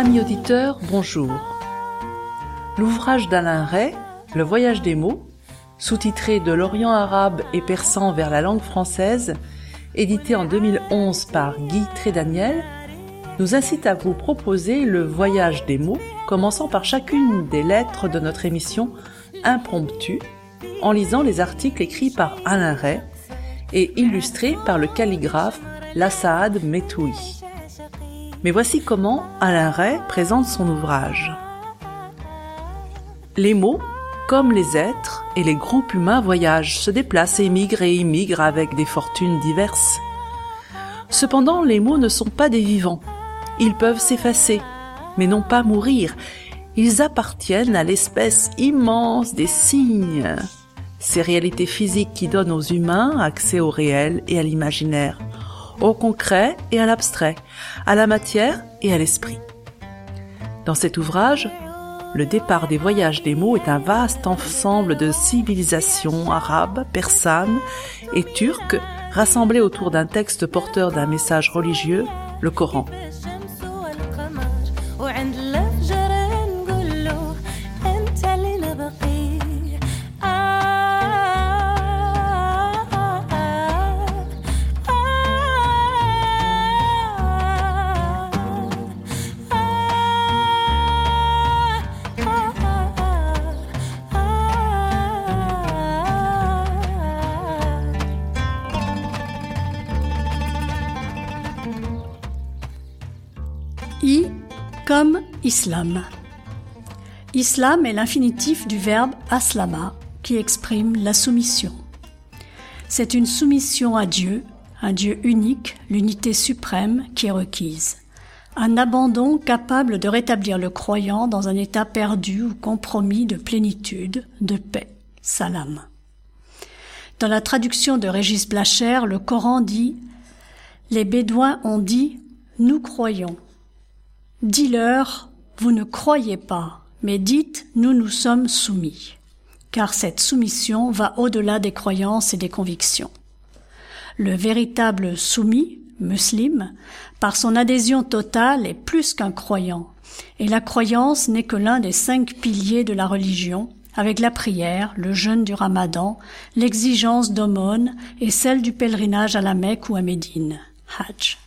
Amis auditeurs, bonjour. L'ouvrage d'Alain Ray, Le voyage des mots, sous-titré de l'Orient arabe et persan vers la langue française, édité en 2011 par Guy Trédaniel, nous incite à vous proposer le voyage des mots, commençant par chacune des lettres de notre émission impromptue, en lisant les articles écrits par Alain Ray et illustrés par le calligraphe Lassaad Metoui. Mais voici comment Alain Ray présente son ouvrage. Les mots, comme les êtres et les groupes humains voyagent, se déplacent, émigrent et immigrent avec des fortunes diverses. Cependant, les mots ne sont pas des vivants. Ils peuvent s'effacer, mais non pas mourir. Ils appartiennent à l'espèce immense des signes, ces réalités physiques qui donnent aux humains accès au réel et à l'imaginaire, au concret et à l'abstrait, à la matière et à l'esprit. Dans cet ouvrage, le départ des voyages des mots est un vaste ensemble de civilisations arabes, persanes et turques rassemblées autour d'un texte porteur d'un message religieux, le Coran. Islam. Islam est l'infinitif du verbe aslama qui exprime la soumission. C'est une soumission à Dieu, un Dieu unique, l'unité suprême qui est requise. Un abandon capable de rétablir le croyant dans un état perdu ou compromis de plénitude, de paix. Salam. Dans la traduction de Régis Blacher, le Coran dit Les Bédouins ont dit Nous croyons. Dis-leur, vous ne croyez pas, mais dites, nous nous sommes soumis. Car cette soumission va au-delà des croyances et des convictions. Le véritable soumis, musulman, par son adhésion totale est plus qu'un croyant, et la croyance n'est que l'un des cinq piliers de la religion, avec la prière, le jeûne du ramadan, l'exigence d'aumône et celle du pèlerinage à la Mecque ou à Médine, Hajj.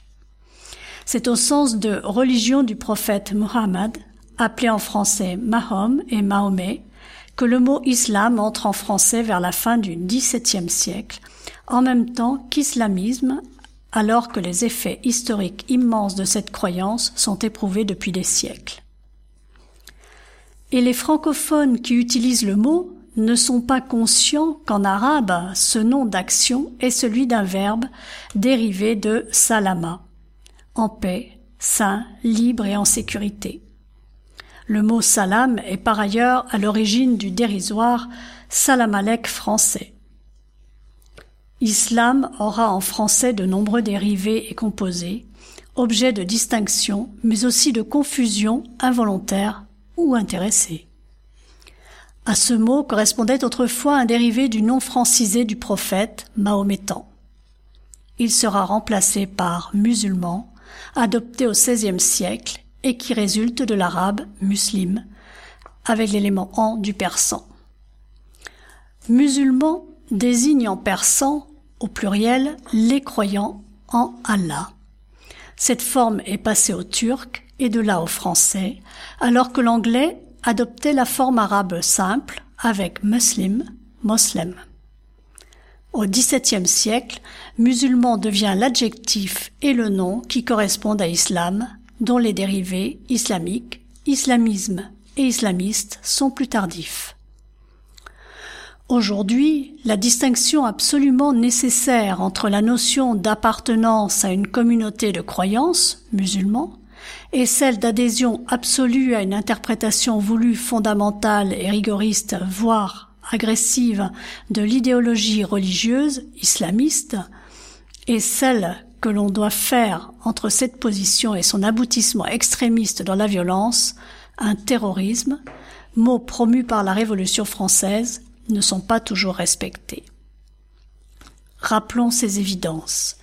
C'est au sens de religion du prophète Muhammad, appelé en français Mahom et Mahomet, que le mot islam entre en français vers la fin du XVIIe siècle, en même temps qu'islamisme, alors que les effets historiques immenses de cette croyance sont éprouvés depuis des siècles. Et les francophones qui utilisent le mot ne sont pas conscients qu'en arabe, ce nom d'action est celui d'un verbe dérivé de salama, en paix, sain, libre et en sécurité. Le mot salam est par ailleurs à l'origine du dérisoire salamalek français. Islam aura en français de nombreux dérivés et composés, objets de distinction, mais aussi de confusion involontaire ou intéressée. À ce mot correspondait autrefois un dérivé du nom francisé du prophète, mahométan. Il sera remplacé par musulman, adopté au XVIe siècle et qui résulte de l'arabe muslim, avec l'élément en du persan. Musulman désigne en persan, au pluriel, les croyants en Allah. Cette forme est passée au turc et de là au français, alors que l'anglais adoptait la forme arabe simple avec muslim, moslem. Au XVIIe siècle, musulman devient l'adjectif et le nom qui correspondent à islam, dont les dérivés islamiques, islamisme et islamiste sont plus tardifs. Aujourd'hui, la distinction absolument nécessaire entre la notion d'appartenance à une communauté de croyance, musulmans, et celle d'adhésion absolue à une interprétation voulue fondamentale et rigoriste, voire agressive, de l'idéologie religieuse islamiste, et celle que l'on doit faire entre cette position et son aboutissement extrémiste dans la violence, un terrorisme, mot promu par la Révolution française, ne sont pas toujours respectés. Rappelons ces évidences.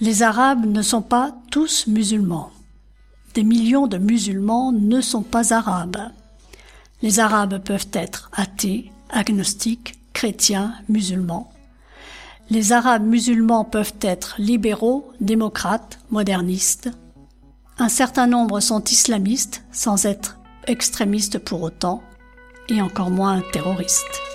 Les Arabes ne sont pas tous musulmans. Des millions de musulmans ne sont pas arabes. Les Arabes peuvent être athées, agnostiques, chrétiens, musulmans. Les Arabes musulmans peuvent être libéraux, démocrates, modernistes. Un certain nombre sont islamistes sans être extrémistes pour autant, et encore moins terroristes.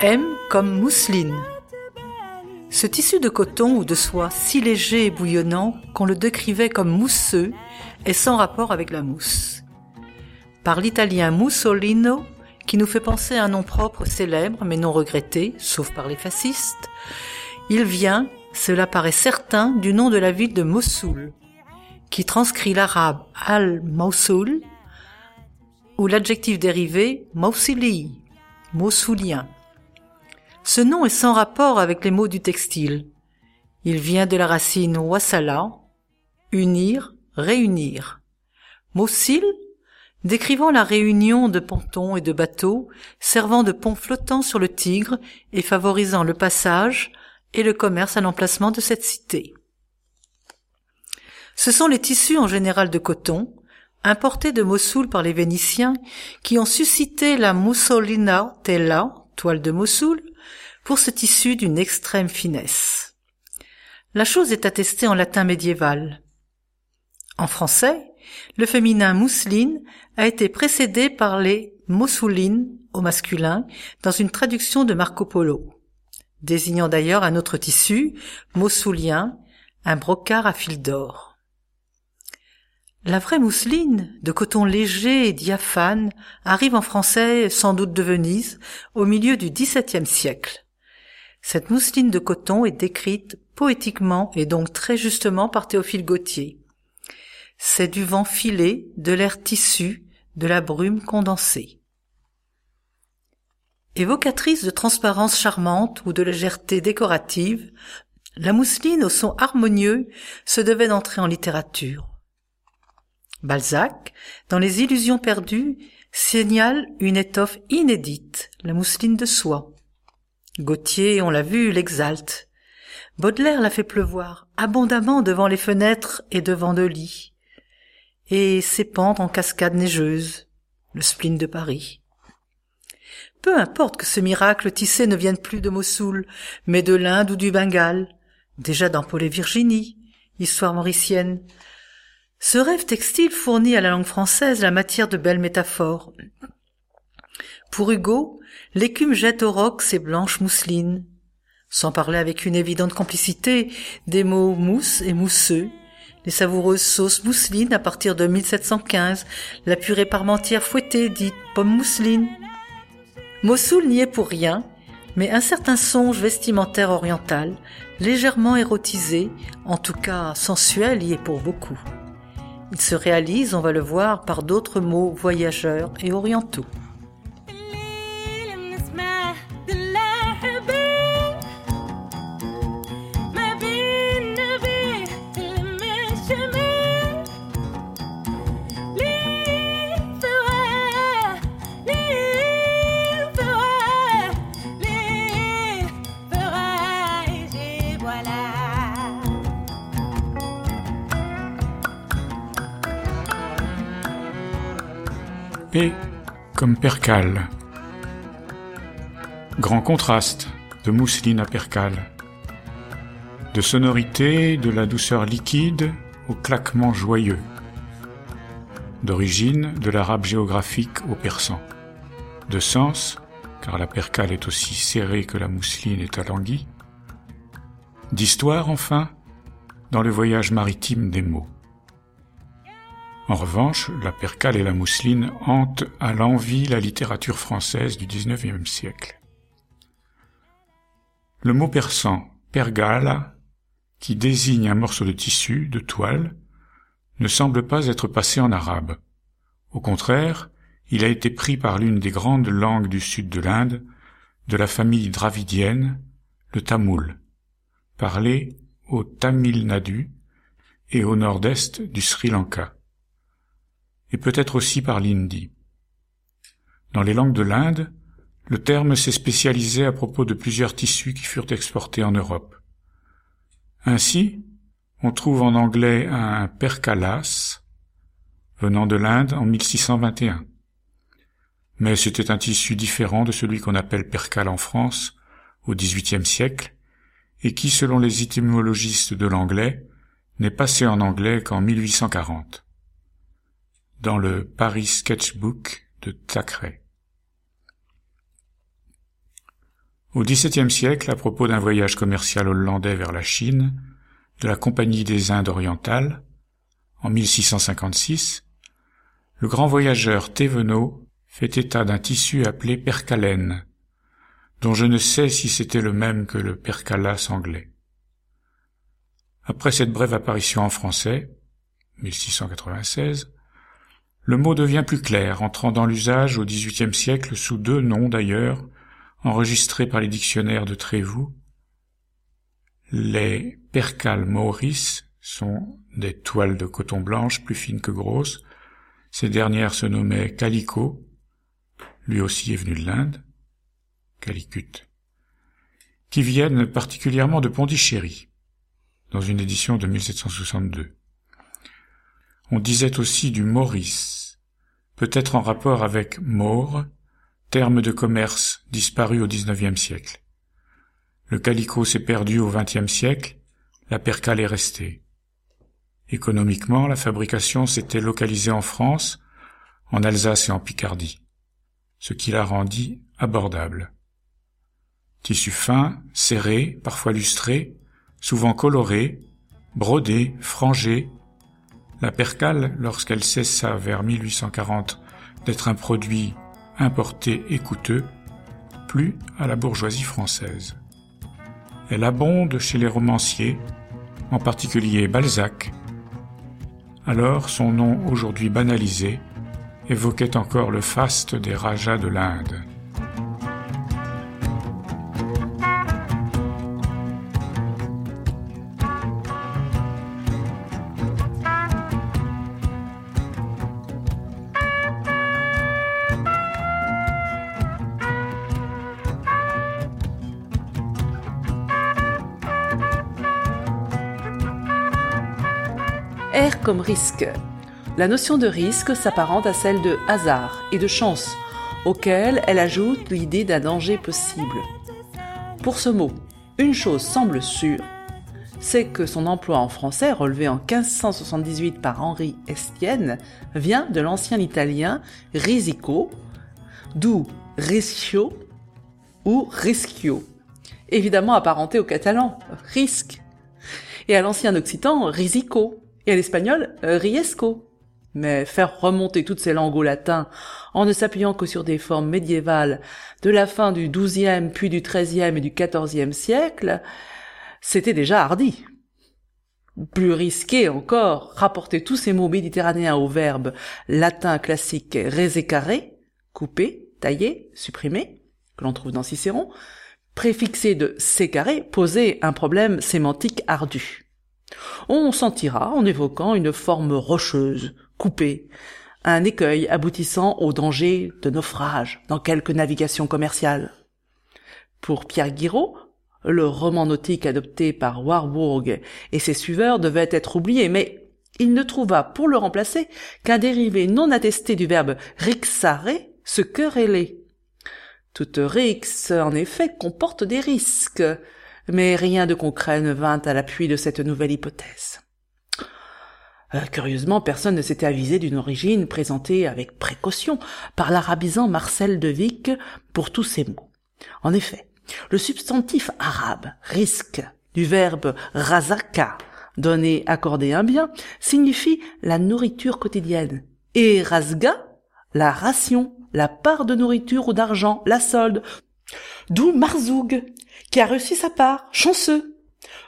M comme mousseline. Ce tissu de coton ou de soie si léger et bouillonnant qu'on le décrivait comme mousseux est sans rapport avec la mousse. Par l'italien Mussolino, qui nous fait penser à un nom propre célèbre mais non regretté, sauf par les fascistes, il vient, cela paraît certain, du nom de la ville de Mossoul, qui transcrit l'arabe al-Mawsoul ou l'adjectif dérivé Mawsili, Mossoulien. Ce nom est sans rapport avec les mots du textile. Il vient de la racine wasala, unir, réunir. Mossil, décrivant la réunion de pontons et de bateaux, servant de pont flottant sur le Tigre et favorisant le passage et le commerce à l'emplacement de cette cité. Ce sont les tissus en général de coton, importés de Mossoul par les Vénitiens, qui ont suscité la Mussolina tela, toile de Mossoul, pour ce tissu d'une extrême finesse. La chose est attestée en latin médiéval. En français, le féminin mousseline a été précédé par les moussoulines au masculin dans une traduction de Marco Polo, désignant d'ailleurs un autre tissu, moussoulien, un brocart à fil d'or. La vraie mousseline, de coton léger et diaphane, arrive en français sans doute de Venise au milieu du XVIIe siècle. Cette mousseline de coton est décrite poétiquement et donc très justement par Théophile Gautier. C'est du vent filé, de l'air tissu, de la brume condensée. Évocatrice de transparence charmante ou de légèreté décorative, la mousseline au son harmonieux se devait d'entrer en littérature. Balzac, dans Les Illusions perdues, signale une étoffe inédite, la mousseline de soie. Gautier, on l'a vu, l'exalte. Baudelaire l'a fait pleuvoir abondamment devant les fenêtres et devant de lits, et s'épandre en cascades neigeuses, le spleen de Paris. Peu importe que ce miracle tissé ne vienne plus de Mossoul, mais de l'Inde ou du Bengale, déjà dans Paul et Virginie, histoire mauricienne. Ce rêve textile fournit à la langue française la matière de belles métaphores. Pour Hugo, l'écume jette au roc ses blanches mousselines, sans parler avec une évidente complicité des mots mousse et mousseux, les savoureuses sauces mousselines à partir de 1715, la purée parmentière fouettée dite pomme mousseline. Mossoul n'y est pour rien, mais un certain songe vestimentaire oriental, légèrement érotisé, en tout cas sensuel, y est pour beaucoup. Il se réalise, on va le voir, par d'autres mots voyageurs et orientaux. Comme percale. Grand contraste de mousseline à percale. De sonorité, de la douceur liquide au claquement joyeux. D'origine, de l'arabe géographique au persan. De sens, car la percale est aussi serrée que la mousseline est alanguie. D'histoire, enfin, dans le voyage maritime des mots. En revanche, la percale et la mousseline hantent à l'envie la littérature française du XIXe siècle. Le mot persan, pergala, qui désigne un morceau de tissu, de toile, ne semble pas être passé en arabe. Au contraire, il a été pris par l'une des grandes langues du sud de l'Inde, de la famille dravidienne, le tamoul, parlé au Tamil Nadu et au nord-est du Sri Lanka et peut-être aussi par l'hindi. Dans les langues de l'Inde, le terme s'est spécialisé à propos de plusieurs tissus qui furent exportés en Europe. Ainsi, on trouve en anglais un percalas, venant de l'Inde en 1621. Mais c'était un tissu différent de celui qu'on appelle percale en France au XVIIIe siècle, et qui, selon les étymologistes de l'anglais, n'est passé en anglais qu'en 1840 dans le Paris Sketchbook de Thackeray. Au XVIIe siècle, à propos d'un voyage commercial hollandais vers la Chine, de la Compagnie des Indes orientales, en 1656, le grand voyageur Thévenot fait état d'un tissu appelé percalène, dont je ne sais si c'était le même que le percalas anglais. Après cette brève apparition en français, 1696, le mot devient plus clair, entrant dans l'usage au XVIIIe siècle sous deux noms d'ailleurs, enregistrés par les dictionnaires de Trévoux. Les percales maurice sont des toiles de coton blanche plus fines que grosses. Ces dernières se nommaient calico, lui aussi est venu de l'Inde, calicut, qui viennent particulièrement de Pondichéry, dans une édition de 1762. On disait aussi du Maurice, peut-être en rapport avec Maure, terme de commerce disparu au XIXe siècle. Le calicot s'est perdu au XXe siècle, la percale est restée. Économiquement, la fabrication s'était localisée en France, en Alsace et en Picardie, ce qui la rendit abordable. Tissu fin, serré, parfois lustré, souvent coloré, brodé, frangé, la percale, lorsqu'elle cessa vers 1840 d'être un produit importé et coûteux, plut à la bourgeoisie française. Elle abonde chez les romanciers, en particulier Balzac. Alors son nom aujourd'hui banalisé évoquait encore le faste des rajas de l'Inde. Risque. La notion de risque s'apparente à celle de hasard et de chance, auquel elle ajoute l'idée d'un danger possible. Pour ce mot, une chose semble sûre, c'est que son emploi en français, relevé en 1578 par Henri Estienne, vient de l'ancien italien risico, d'où riscio ou rischio, évidemment apparenté au catalan, risque, et à l'ancien occitan risico, et à l'espagnol riesco. Mais faire remonter toutes ces langues au latin en ne s'appuyant que sur des formes médiévales de la fin du XIIe puis du XIIIe et du XIVe siècle, c'était déjà hardi. Plus risqué encore, rapporter tous ces mots méditerranéens au verbe latin classique résécaré, couper, tailler, supprimer, que l'on trouve dans Cicéron, préfixé de sécaré, poser un problème sémantique ardu. On sentira en évoquant une forme rocheuse, coupée, un écueil aboutissant au danger de naufrage dans quelque navigation commerciale. Pour Pierre Guiraud, le roman nautique adopté par Warburg et ses suiveurs devait être oublié, mais il ne trouva pour le remplacer qu'un dérivé non attesté du verbe rixare, se quereller. Toute rix, en effet, comporte des risques, mais rien de concret ne vint à l'appui de cette nouvelle hypothèse. Euh, curieusement, personne ne s'était avisé d'une origine présentée avec précaution par l'arabisant Marcel de Vic pour tous ces mots. En effet, le substantif arabe risque du verbe razaka, donné accorder un bien, signifie la nourriture quotidienne, et razga, la ration, la part de nourriture ou d'argent, la solde, d'où Marzoug, qui a reçu sa part, chanceux.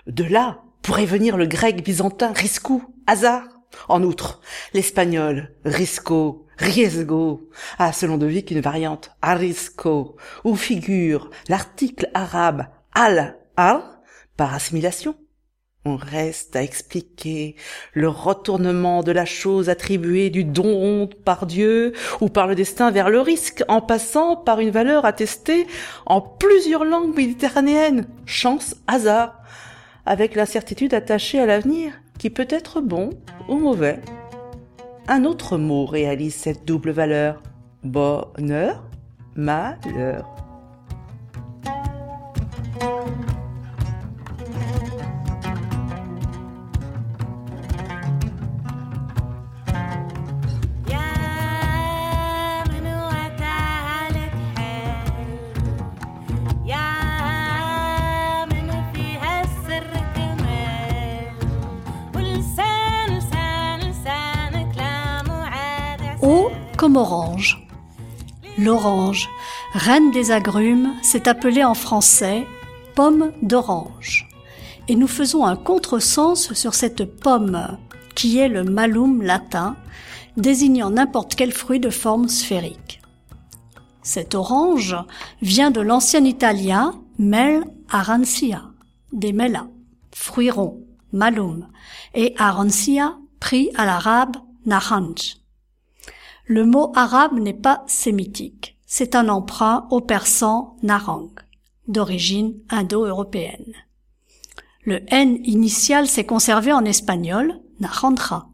De là pourrait venir le grec byzantin riscou, hasard. En outre, l'espagnol risco, riesgo a selon De Vic une variante arisco où figure l'article arabe al al par assimilation. On reste à expliquer le retournement de la chose attribuée du don par Dieu ou par le destin vers le risque en passant par une valeur attestée en plusieurs langues méditerranéennes, chance, hasard, avec l'incertitude attachée à l'avenir qui peut être bon ou mauvais. Un autre mot réalise cette double valeur. Bonheur, malheur. L'orange, reine des agrumes, s'est appelée en français pomme d'orange. Et nous faisons un contresens sur cette pomme, qui est le malum latin, désignant n'importe quel fruit de forme sphérique. Cette orange vient de l'ancien italien mel arancia, des mellas, fruits ronds, malum, et arancia, pris à l'arabe naranj. Le mot arabe n'est pas sémitique. C'est un emprunt au persan narang, d'origine indo-européenne. Le N initial s'est conservé en espagnol, narandra.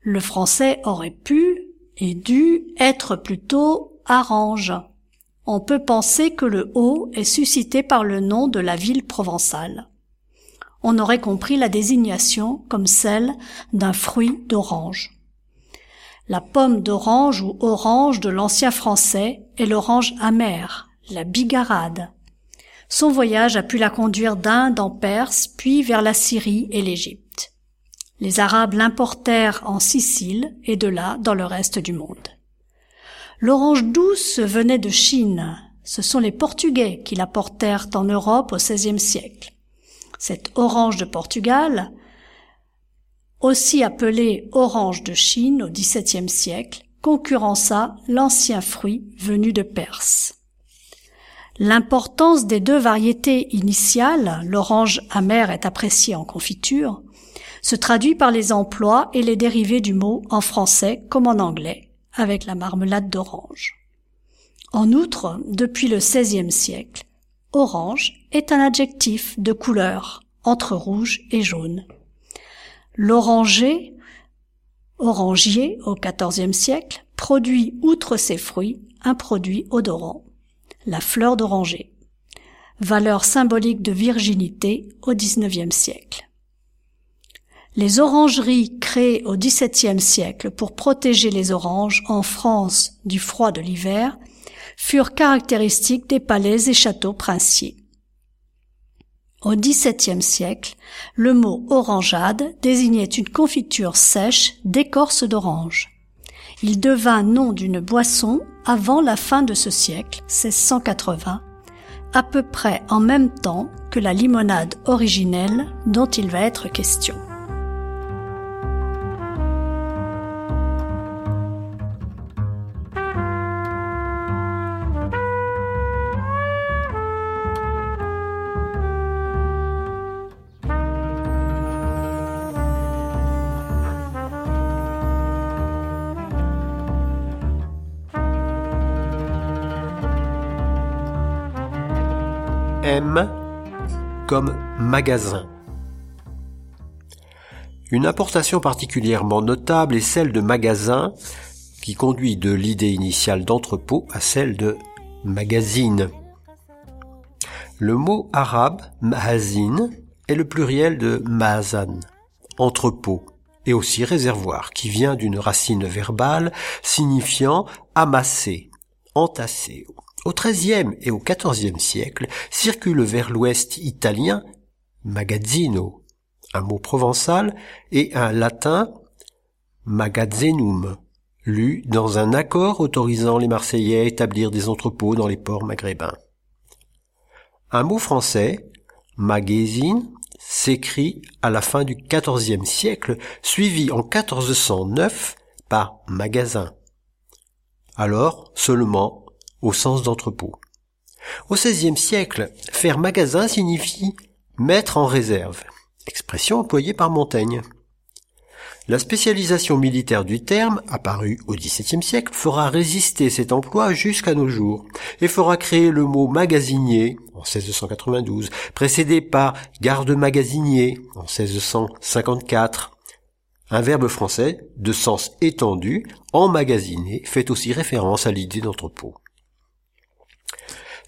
Le français aurait pu et dû être plutôt arrange. On peut penser que le O est suscité par le nom de la ville provençale. On aurait compris la désignation comme celle d'un fruit d'orange. La pomme d'orange ou orange de l'ancien français est l'orange amère, la bigarade. Son voyage a pu la conduire d'Inde en Perse, puis vers la Syrie et l'Égypte. Les Arabes l'importèrent en Sicile et de là dans le reste du monde. L'orange douce venait de Chine. Ce sont les Portugais qui la portèrent en Europe au XVIe siècle. Cette orange de Portugal aussi appelé orange de Chine au XVIIe siècle, concurrença l'ancien fruit venu de Perse. L'importance des deux variétés initiales, l'orange amère est appréciée en confiture, se traduit par les emplois et les dérivés du mot en français comme en anglais, avec la marmelade d'orange. En outre, depuis le XVIe siècle, orange est un adjectif de couleur entre rouge et jaune L'oranger, orangier au XIVe siècle, produit outre ses fruits un produit odorant, la fleur d'oranger, valeur symbolique de virginité au XIXe siècle. Les orangeries créées au XVIIe siècle pour protéger les oranges en France du froid de l'hiver furent caractéristiques des palais et châteaux princiers. Au XVIIe siècle, le mot orangeade désignait une confiture sèche d'écorce d'orange. Il devint nom d'une boisson avant la fin de ce siècle, 1680, à peu près en même temps que la limonade originelle dont il va être question. Comme magasin. Une importation particulièrement notable est celle de magasin qui conduit de l'idée initiale d'entrepôt à celle de magazine. Le mot arabe mahazin est le pluriel de mazan, entrepôt, et aussi réservoir, qui vient d'une racine verbale signifiant amasser, entasser au XIIIe et au XIVe siècle circule vers l'ouest italien magazzino, un mot provençal, et un latin magazzenum, lu dans un accord autorisant les Marseillais à établir des entrepôts dans les ports maghrébins. Un mot français, magazine, s'écrit à la fin du XIVe siècle, suivi en 1409 par magasin. Alors seulement au sens d'entrepôt. Au XVIe siècle, faire magasin signifie mettre en réserve, expression employée par Montaigne. La spécialisation militaire du terme, apparue au XVIIe siècle, fera résister cet emploi jusqu'à nos jours et fera créer le mot magasinier en 1692, précédé par garde-magasinier en 1654. Un verbe français de sens étendu, emmagasiner, fait aussi référence à l'idée d'entrepôt.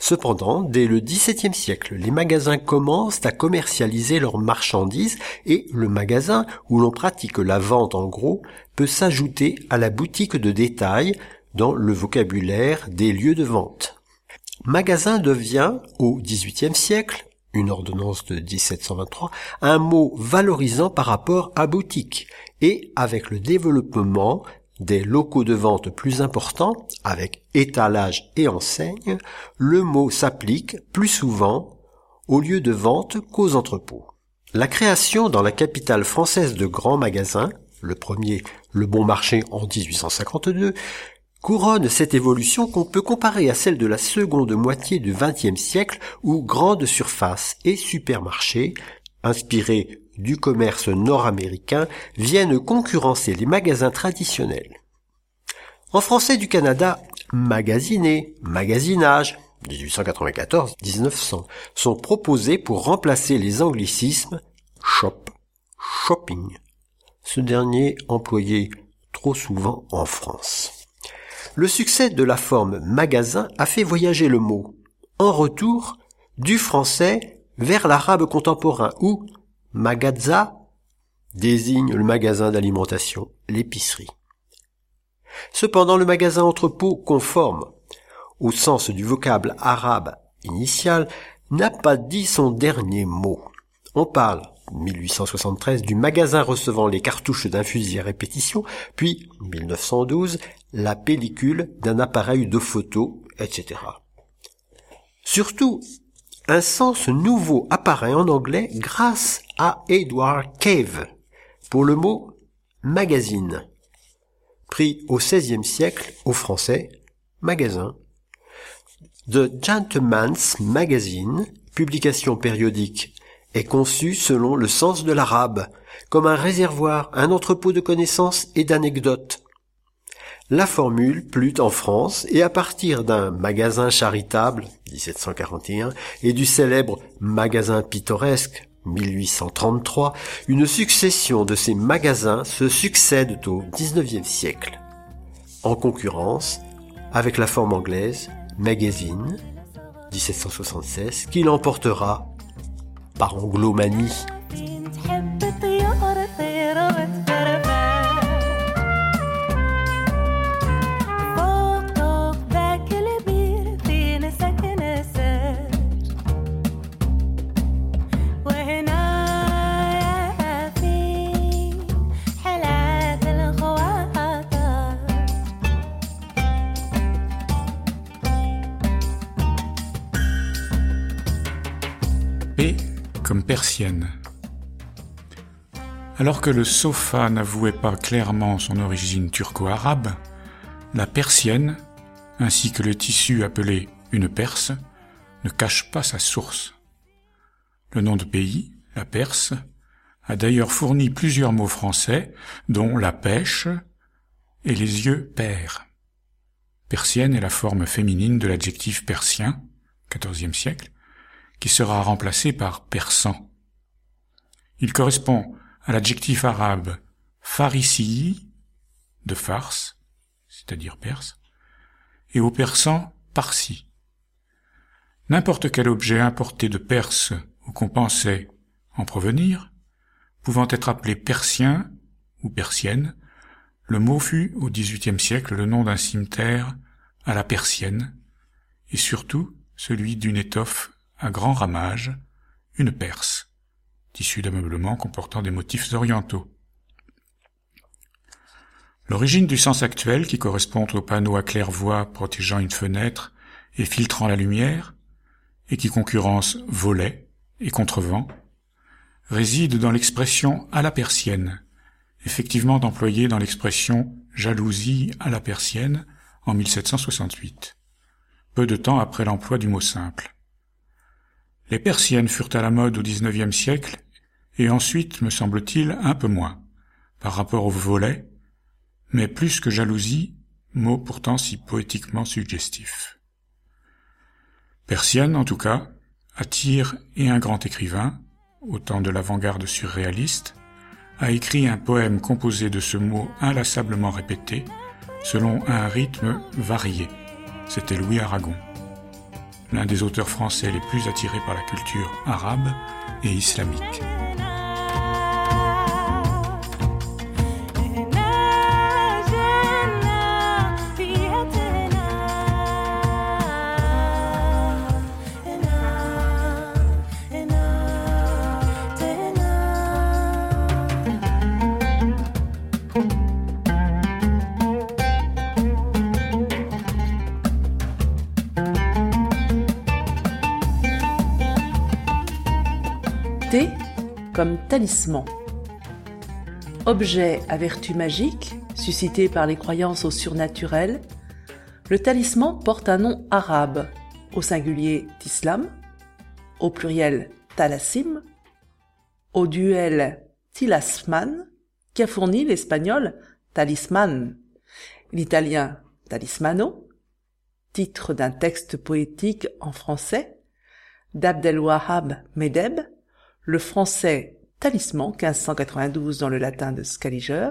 Cependant, dès le XVIIe siècle, les magasins commencent à commercialiser leurs marchandises et le magasin où l'on pratique la vente en gros peut s'ajouter à la boutique de détail dans le vocabulaire des lieux de vente. Magasin devient, au XVIIIe siècle, une ordonnance de 1723, un mot valorisant par rapport à boutique, et avec le développement des locaux de vente plus importants, avec étalage et enseigne, le mot s'applique plus souvent aux lieux de vente qu'aux entrepôts. La création dans la capitale française de grands magasins, le premier Le Bon Marché en 1852, couronne cette évolution qu'on peut comparer à celle de la seconde moitié du XXe siècle où grandes surfaces et supermarchés, inspirés du commerce nord-américain viennent concurrencer les magasins traditionnels. En français du Canada, magasiner, magasinage, 1894-1900, sont proposés pour remplacer les anglicismes shop, shopping, ce dernier employé trop souvent en France. Le succès de la forme magasin a fait voyager le mot, en retour, du français vers l'arabe contemporain où Magazza désigne le magasin d'alimentation, l'épicerie. Cependant, le magasin entrepôt conforme au sens du vocable arabe initial n'a pas dit son dernier mot. On parle, 1873, du magasin recevant les cartouches d'un fusil à répétition, puis, 1912, la pellicule d'un appareil de photo, etc. Surtout, un sens nouveau apparaît en anglais grâce à Edward Cave. Pour le mot magazine, pris au XVIe siècle au français magasin. The Gentleman's Magazine, publication périodique, est conçu selon le sens de l'arabe, comme un réservoir, un entrepôt de connaissances et d'anecdotes, la formule plut en France et à partir d'un magasin charitable, 1741, et du célèbre magasin pittoresque, 1833, une succession de ces magasins se succèdent au XIXe siècle, en concurrence avec la forme anglaise Magazine 1776 qui l'emportera par anglomanie. Alors que le sofa n'avouait pas clairement son origine turco-arabe, la persienne, ainsi que le tissu appelé une perse, ne cache pas sa source. Le nom de pays, la Perse, a d'ailleurs fourni plusieurs mots français, dont la pêche et les yeux pairs. Persienne est la forme féminine de l'adjectif persien, XIVe siècle, qui sera remplacé par persan. Il correspond à l'adjectif arabe farisi, de farce, c'est-à-dire perse, et au persan parsi. N'importe quel objet importé de Perse ou qu'on pensait en provenir, pouvant être appelé persien ou persienne, le mot fut au XVIIIe siècle le nom d'un cimetière à la persienne, et surtout celui d'une étoffe à grand ramage, une perse, tissu d'ameublement comportant des motifs orientaux. L'origine du sens actuel, qui correspond au panneau à claire-voie protégeant une fenêtre et filtrant la lumière, et qui concurrence volet et contrevent, réside dans l'expression à la persienne, effectivement employée dans l'expression jalousie à la persienne en 1768, peu de temps après l'emploi du mot simple. Les persiennes furent à la mode au XIXe siècle, et ensuite, me semble-t-il, un peu moins, par rapport au volet, mais plus que jalousie, mot pourtant si poétiquement suggestif. Persienne, en tout cas, attire et un grand écrivain, au temps de l'avant-garde surréaliste, a écrit un poème composé de ce mot inlassablement répété, selon un rythme varié. C'était Louis Aragon, l'un des auteurs français les plus attirés par la culture arabe et islamique. Comme talisman. Objet à vertu magique, suscité par les croyances au surnaturel, le talisman porte un nom arabe, au singulier tislam, au pluriel talassim, au duel tilasman, qui a fourni l'espagnol talisman, l'italien talismano, titre d'un texte poétique en français, d'Abdelwahab Medeb, le français talisman 1592 dans le latin de Scaliger,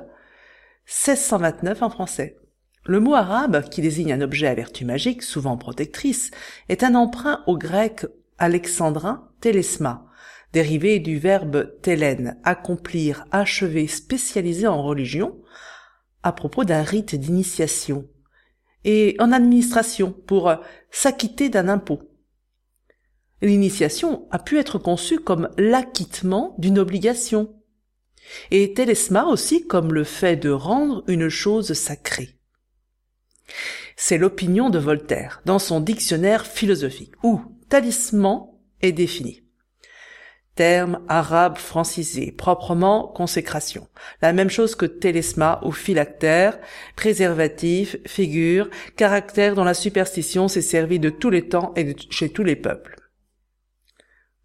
1629 en français. Le mot arabe, qui désigne un objet à vertu magique, souvent protectrice, est un emprunt au grec alexandrin télesma, dérivé du verbe télène, accomplir, achever, spécialisé en religion, à propos d'un rite d'initiation, et en administration, pour s'acquitter d'un impôt. L'initiation a pu être conçue comme l'acquittement d'une obligation, et télesma aussi comme le fait de rendre une chose sacrée. C'est l'opinion de Voltaire dans son dictionnaire philosophique, où talisman est défini. Terme arabe francisé, proprement consécration. La même chose que télesma ou phylactère, préservatif, figure, caractère dont la superstition s'est servie de tous les temps et chez tous les peuples.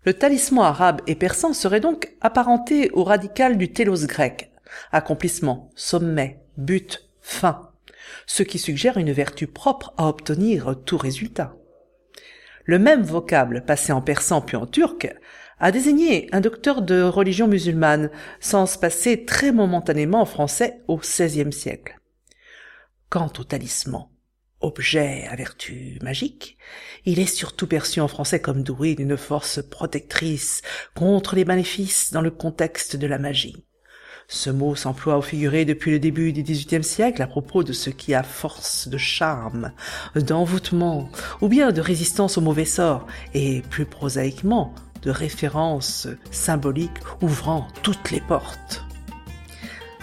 Le talisman arabe et persan serait donc apparenté au radical du télos grec, accomplissement, sommet, but, fin, ce qui suggère une vertu propre à obtenir tout résultat. Le même vocable passé en persan puis en turc a désigné un docteur de religion musulmane, sans se passer très momentanément en français au XVIe siècle. Quant au talisman, objet à vertu magique, il est surtout perçu en français comme doué d'une force protectrice contre les maléfices dans le contexte de la magie. Ce mot s'emploie au figuré depuis le début du XVIIIe siècle à propos de ce qui a force de charme, d'envoûtement, ou bien de résistance au mauvais sort, et plus prosaïquement, de référence symbolique ouvrant toutes les portes.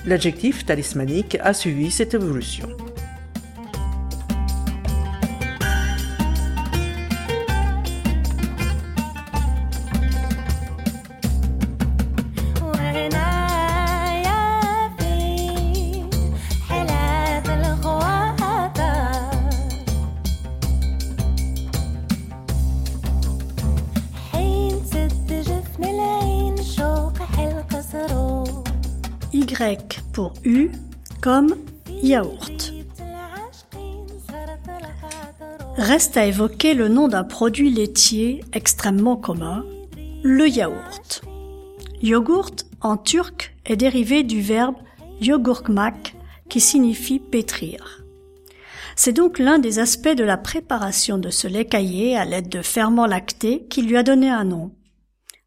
L'adjectif talismanique a suivi cette évolution. Pour U comme yaourt. Reste à évoquer le nom d'un produit laitier extrêmement commun, le yaourt. Yogourt en turc est dérivé du verbe yogurkmak qui signifie pétrir. C'est donc l'un des aspects de la préparation de ce lait caillé à l'aide de ferments lactés qui lui a donné un nom.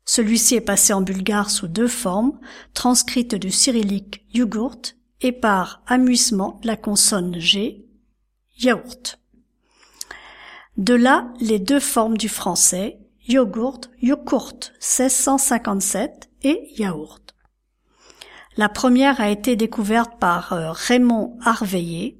Celui-ci est passé en bulgare sous deux formes, transcrites du cyrillique yogourt et par amusement la consonne G, yaourt. De là les deux formes du français, yogourt, yogourt 1657 et yaourt. La première a été découverte par euh, Raymond Harveillé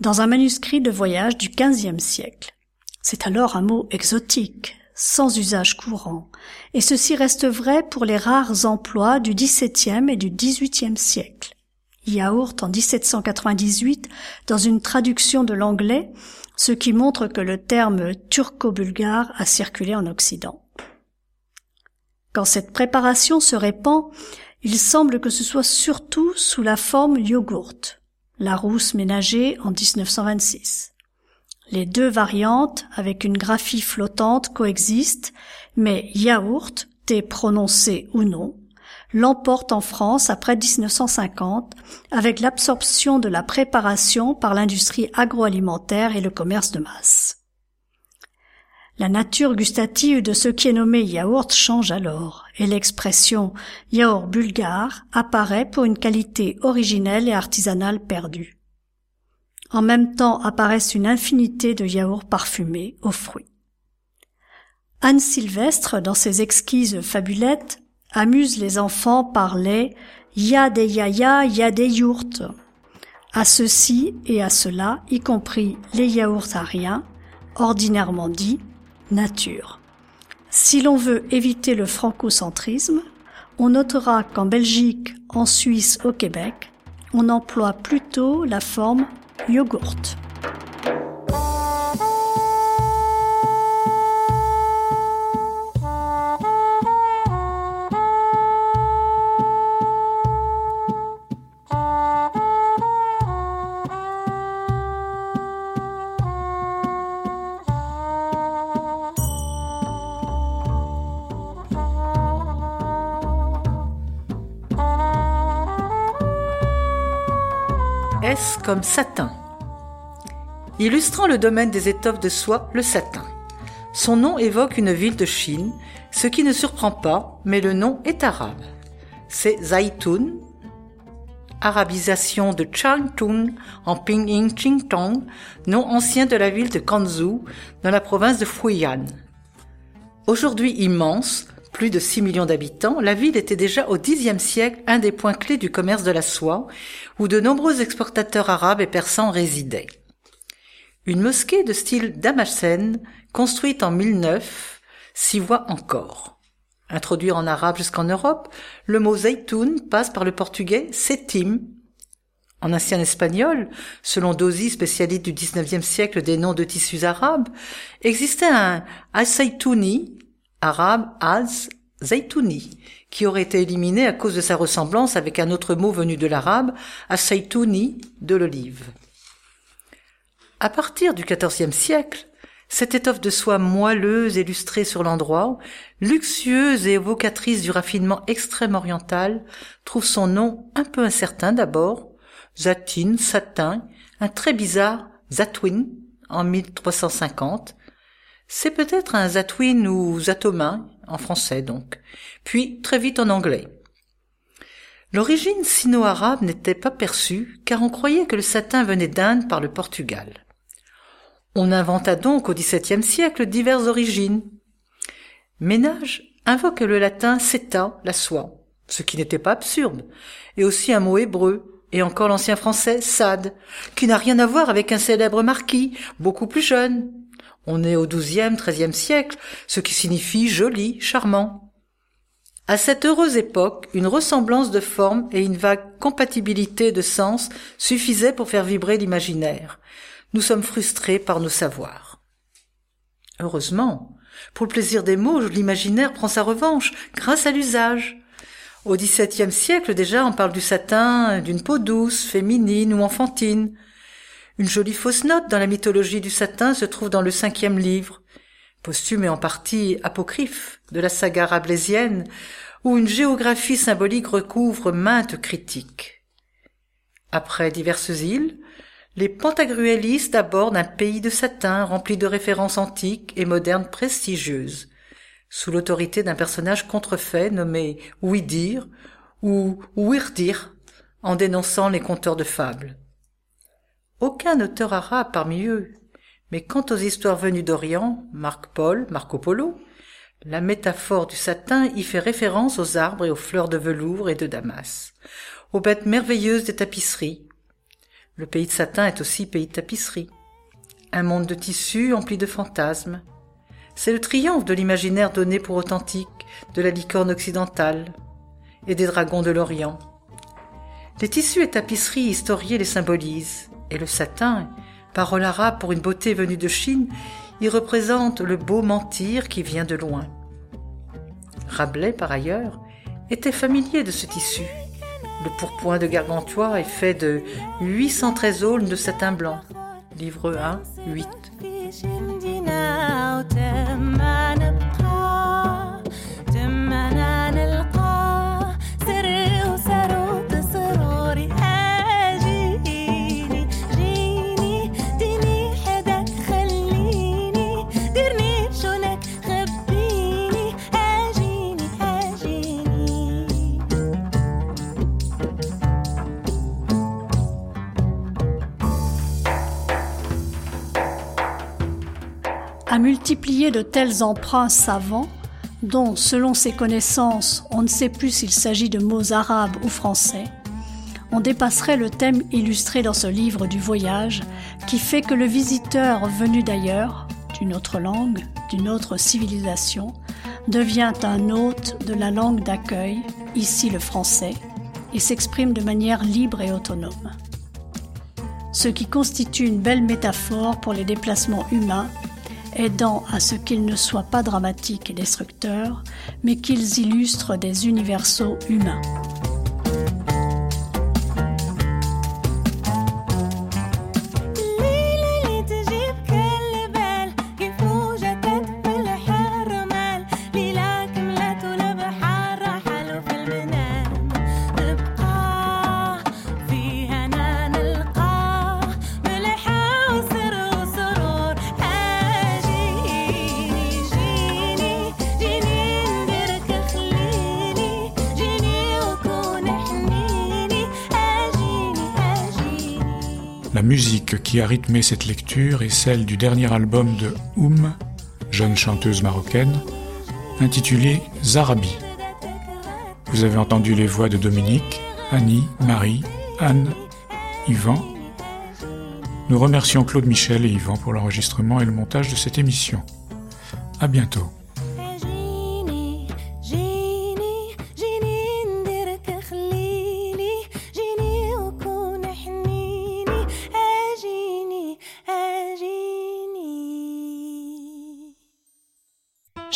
dans un manuscrit de voyage du XVe siècle. C'est alors un mot exotique, sans usage courant, et ceci reste vrai pour les rares emplois du XVIIe et du XVIIIe siècle. Yaourt en 1798 dans une traduction de l'anglais, ce qui montre que le terme turco-bulgare a circulé en Occident. Quand cette préparation se répand, il semble que ce soit surtout sous la forme yogourt, la rousse ménagée en 1926. Les deux variantes, avec une graphie flottante, coexistent, mais yaourt, T prononcé ou non, l'emporte en France après 1950 avec l'absorption de la préparation par l'industrie agroalimentaire et le commerce de masse. La nature gustative de ce qui est nommé yaourt change alors, et l'expression yaourt bulgare apparaît pour une qualité originelle et artisanale perdue. En même temps apparaissent une infinité de yaourts parfumés aux fruits. Anne Sylvestre, dans ses exquises fabulettes, amuse les enfants par les ya des yaya, ya des. À ceci et à cela, y compris les yaourts ariens, ordinairement dit nature. Si l'on veut éviter le francocentrisme, on notera qu'en Belgique, en Suisse, au Québec, on emploie plutôt la forme yogourt. Comme satin. Illustrant le domaine des étoffes de soie, le satin. Son nom évoque une ville de Chine, ce qui ne surprend pas, mais le nom est arabe. C'est Zaitoun, arabisation de Changtun en Pinyin Qingtong, nom ancien de la ville de Kanzhou, dans la province de Fujian. Aujourd'hui immense, plus de 6 millions d'habitants, la ville était déjà au Xe siècle un des points clés du commerce de la soie, où de nombreux exportateurs arabes et persans résidaient. Une mosquée de style Damascène, construite en 1009, s'y voit encore. Introduit en arabe jusqu'en Europe, le mot zaytoun passe par le portugais setim. En ancien espagnol, selon Dozy, spécialiste du XIXe siècle des noms de tissus arabes, existait un al-saytouni, arabe az zaytouni, qui aurait été éliminé à cause de sa ressemblance avec un autre mot venu de l'arabe, as-saytouni, de l'olive. À partir du XIVe siècle, cette étoffe de soie moelleuse et lustrée sur l'endroit, luxueuse et évocatrice du raffinement extrême oriental, trouve son nom un peu incertain d'abord, zatine, satin, un très bizarre Zatwin en 1350. C'est peut-être un Zatwin ou Zatomin, en français donc, puis très vite en anglais. L'origine sino-arabe n'était pas perçue car on croyait que le satin venait d'Inde par le Portugal. On inventa donc au XVIIe siècle diverses origines. Ménage invoque le latin seta, la soie, ce qui n'était pas absurde, et aussi un mot hébreu, et encore l'ancien français sad, qui n'a rien à voir avec un célèbre marquis, beaucoup plus jeune. On est au XIIe, XIIIe siècle, ce qui signifie joli, charmant. À cette heureuse époque, une ressemblance de forme et une vague compatibilité de sens suffisaient pour faire vibrer l'imaginaire. Nous sommes frustrés par nos savoirs. Heureusement, pour le plaisir des mots, l'imaginaire prend sa revanche grâce à l'usage. Au XVIIe siècle déjà, on parle du satin, d'une peau douce, féminine ou enfantine. Une jolie fausse note dans la mythologie du satin se trouve dans le cinquième livre posthume et en partie apocryphe de la saga rabelaisienne, où une géographie symbolique recouvre maintes critiques. Après diverses îles, les pantagruélistes abordent un pays de satin rempli de références antiques et modernes prestigieuses, sous l'autorité d'un personnage contrefait nommé Ouidir ou Ouirdir, en dénonçant les conteurs de fables. Aucun auteur arabe parmi eux mais quant aux histoires venues d'Orient, Marc Paul, Marco Polo, la métaphore du satin y fait référence aux arbres et aux fleurs de velours et de damas, aux bêtes merveilleuses des tapisseries. Le pays de satin est aussi pays de tapisserie. Un monde de tissus empli de fantasmes. C'est le triomphe de l'imaginaire donné pour authentique de la licorne occidentale et des dragons de l'Orient. Les tissus et tapisseries historiées les symbolisent, et le satin Parole arabe pour une beauté venue de Chine, il représente le beau mentir qui vient de loin. Rabelais, par ailleurs, était familier de ce tissu. Le pourpoint de Gargantua est fait de 813 aulnes de satin blanc. Livre 1, 8. À multiplier de tels emprunts savants, dont, selon ses connaissances, on ne sait plus s'il s'agit de mots arabes ou français, on dépasserait le thème illustré dans ce livre du voyage qui fait que le visiteur venu d'ailleurs, d'une autre langue, d'une autre civilisation, devient un hôte de la langue d'accueil, ici le français, et s'exprime de manière libre et autonome. Ce qui constitue une belle métaphore pour les déplacements humains aidant à ce qu'ils ne soient pas dramatiques et destructeurs, mais qu'ils illustrent des universaux humains. Musique qui a rythmé cette lecture est celle du dernier album de Oum, jeune chanteuse marocaine, intitulé Zarabi. Vous avez entendu les voix de Dominique, Annie, Marie, Anne, Yvan. Nous remercions Claude Michel et Yvan pour l'enregistrement et le montage de cette émission. À bientôt.